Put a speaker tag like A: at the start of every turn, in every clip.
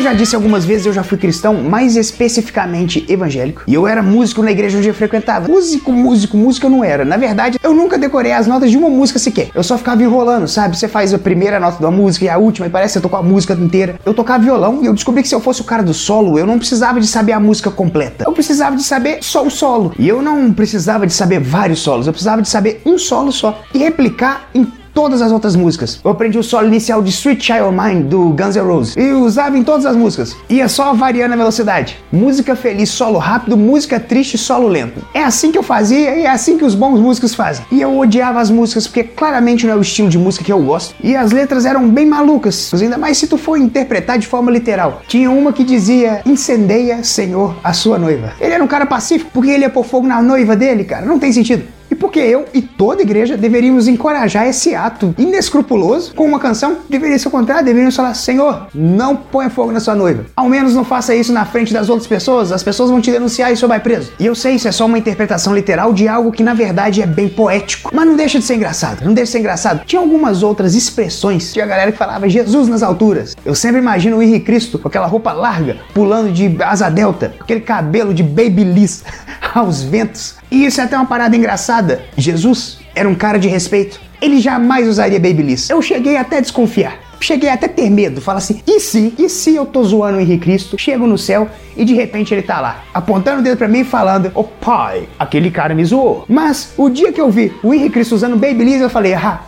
A: Eu já disse algumas vezes, eu já fui cristão, mais especificamente evangélico. E eu era músico na igreja onde eu frequentava. Músico, músico, músico eu não era. Na verdade, eu nunca decorei as notas de uma música sequer. Eu só ficava enrolando, sabe? Você faz a primeira nota da música e a última, e parece que você tocou a música inteira. Eu tocava violão e eu descobri que se eu fosse o cara do solo, eu não precisava de saber a música completa. Eu precisava de saber só o solo. E eu não precisava de saber vários solos, eu precisava de saber um solo só. E replicar em todas as outras músicas. Eu aprendi o solo inicial de Sweet Child of Mine do Guns N' Roses e usava em todas as músicas. Ia só variando a velocidade. Música feliz, solo rápido, música triste, solo lento. É assim que eu fazia e é assim que os bons músicos fazem. E eu odiava as músicas porque claramente não é o estilo de música que eu gosto. E as letras eram bem malucas, ainda mais se tu for interpretar de forma literal. Tinha uma que dizia: Incendeia, Senhor, a sua noiva. Ele era um cara pacífico porque ele ia pôr fogo na noiva dele, cara. Não tem sentido. Porque eu e toda igreja deveríamos encorajar esse ato inescrupuloso com uma canção, deveria ser o contrário, deveríamos falar: Senhor, não ponha fogo na sua noiva. Ao menos não faça isso na frente das outras pessoas, as pessoas vão te denunciar e você vai preso. E eu sei, isso é só uma interpretação literal de algo que na verdade é bem poético. Mas não deixa de ser engraçado, não deixa de ser engraçado. Tinha algumas outras expressões, tinha a galera que falava Jesus nas alturas. Eu sempre imagino o Henrique Cristo com aquela roupa larga, pulando de asa delta, aquele cabelo de babyliss aos ventos. E isso é até uma parada engraçada. Jesus era um cara de respeito. Ele jamais usaria babyliss. Eu cheguei até a desconfiar. Cheguei até a ter medo, fala assim, e se, e se eu tô zoando o Henrique Cristo, chego no céu e de repente ele tá lá, apontando o dedo pra mim e falando, ô oh, pai, aquele cara me zoou. Mas o dia que eu vi o Henrique Cristo usando babyliss, eu falei, ah,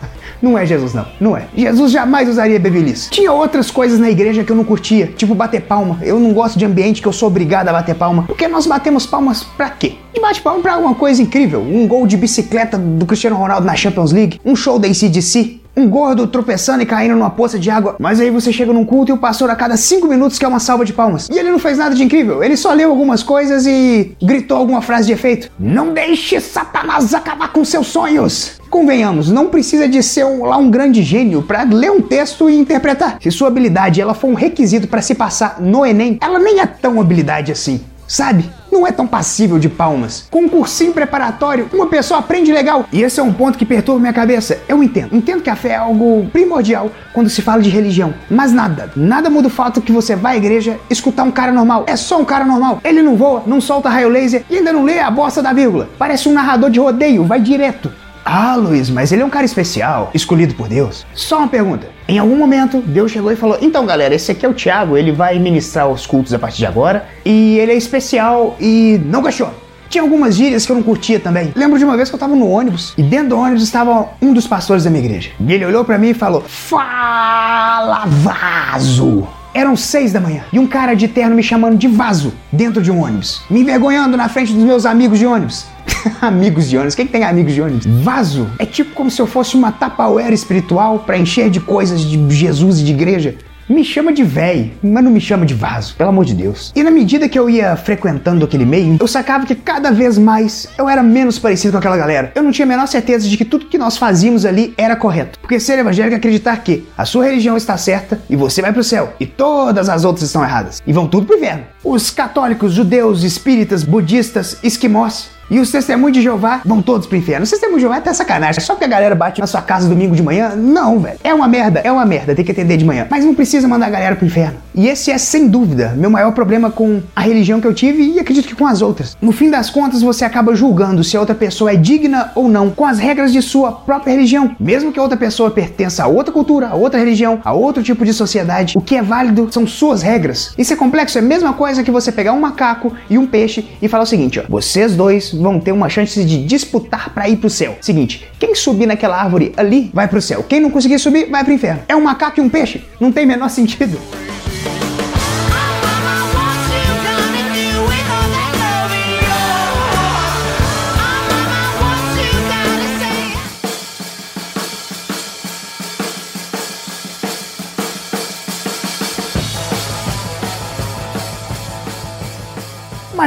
A: não é Jesus, não. Não é. Jesus jamais usaria babyliss. Tinha outras coisas na igreja que eu não curtia, tipo bater palma. Eu não gosto de ambiente que eu sou obrigado a bater palma. Porque nós batemos palmas pra quê? De bate palma pra alguma coisa incrível. Um gol de bicicleta do Cristiano Ronaldo na Champions League. Um show da ACDC um gordo tropeçando e caindo numa poça de água. Mas aí você chega num culto e o pastor a cada cinco minutos quer uma salva de palmas. E ele não fez nada de incrível. Ele só leu algumas coisas e gritou alguma frase de efeito. Não deixe Satanás acabar com seus sonhos. Convenhamos, não precisa de ser um, lá um grande gênio para ler um texto e interpretar. Se sua habilidade ela for um requisito para se passar no Enem, ela nem é tão habilidade assim. Sabe? Não é tão passível de palmas. Com um cursinho preparatório, uma pessoa aprende legal. E esse é um ponto que perturba minha cabeça. Eu entendo. Entendo que a fé é algo primordial quando se fala de religião. Mas nada, nada muda o fato que você vai à igreja escutar um cara normal. É só um cara normal. Ele não voa, não solta raio laser e ainda não lê a bosta da vírgula. Parece um narrador de rodeio, vai direto. Ah, Luiz, mas ele é um cara especial, escolhido por Deus. Só uma pergunta. Em algum momento, Deus chegou e falou: Então, galera, esse aqui é o Tiago, ele vai ministrar os cultos a partir de agora, e ele é especial e não questiona. Tinha algumas gírias que eu não curtia também. Lembro de uma vez que eu tava no ônibus e dentro do ônibus estava um dos pastores da minha igreja. E ele olhou para mim e falou: Fala, vaso! Eram seis da manhã e um cara de terno me chamando de vaso dentro de um ônibus, me envergonhando na frente dos meus amigos de ônibus. amigos de ônibus? Quem que tem amigos de ônibus? Vaso é tipo como se eu fosse uma tapauera espiritual para encher de coisas de Jesus e de igreja. Me chama de véi, mas não me chama de vaso, pelo amor de Deus. E na medida que eu ia frequentando aquele meio, eu sacava que cada vez mais eu era menos parecido com aquela galera. Eu não tinha a menor certeza de que tudo que nós fazíamos ali era correto. Porque ser evangélico é acreditar que a sua religião está certa e você vai pro céu, e todas as outras estão erradas. E vão tudo pro inferno. Os católicos, judeus, espíritas, budistas, esquimós, e os testemunhos de Jeová vão todos pro inferno. Os testemunhos de Jeová é até sacanagem. É só porque a galera bate na sua casa domingo de manhã? Não, velho. É uma merda, é uma merda, tem que atender de manhã. Mas não precisa mandar a galera pro inferno. E esse é, sem dúvida, meu maior problema com a religião que eu tive e acredito que com as outras. No fim das contas, você acaba julgando se a outra pessoa é digna ou não com as regras de sua própria religião. Mesmo que a outra pessoa pertença a outra cultura, a outra religião, a outro tipo de sociedade, o que é válido são suas regras. Isso é complexo, é a mesma coisa que você pegar um macaco e um peixe e falar o seguinte, ó, vocês dois vão ter uma chance de disputar para ir pro céu. Seguinte, quem subir naquela árvore ali vai pro céu. Quem não conseguir subir vai pro inferno. É um macaco e um peixe. Não tem menor sentido.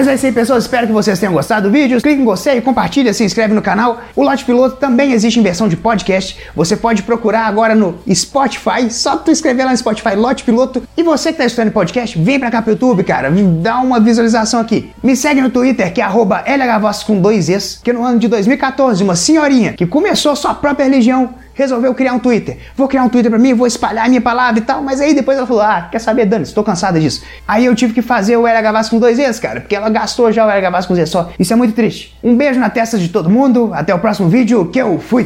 A: Mas é isso aí, pessoal. Espero que vocês tenham gostado do vídeo. Clique em gostei, compartilha, se inscreve no canal. O Lote Piloto também existe em versão de podcast. Você pode procurar agora no Spotify. Só tu escrever lá no Spotify Lote Piloto. E você que tá estudando podcast, vem pra cá pro YouTube, cara. Dá uma visualização aqui. Me segue no Twitter, que é arroba com dois Es, que no ano de 2014, uma senhorinha que começou sua própria religião resolveu criar um Twitter. Vou criar um Twitter pra mim, vou espalhar minha palavra e tal. Mas aí depois ela falou: Ah, quer saber, Dani, estou cansada disso. Aí eu tive que fazer o LH Vasco com dois cara, porque ela gastou já o LH com Z só. Isso é muito triste. Um beijo na testa de todo mundo. Até o próximo vídeo, que eu fui.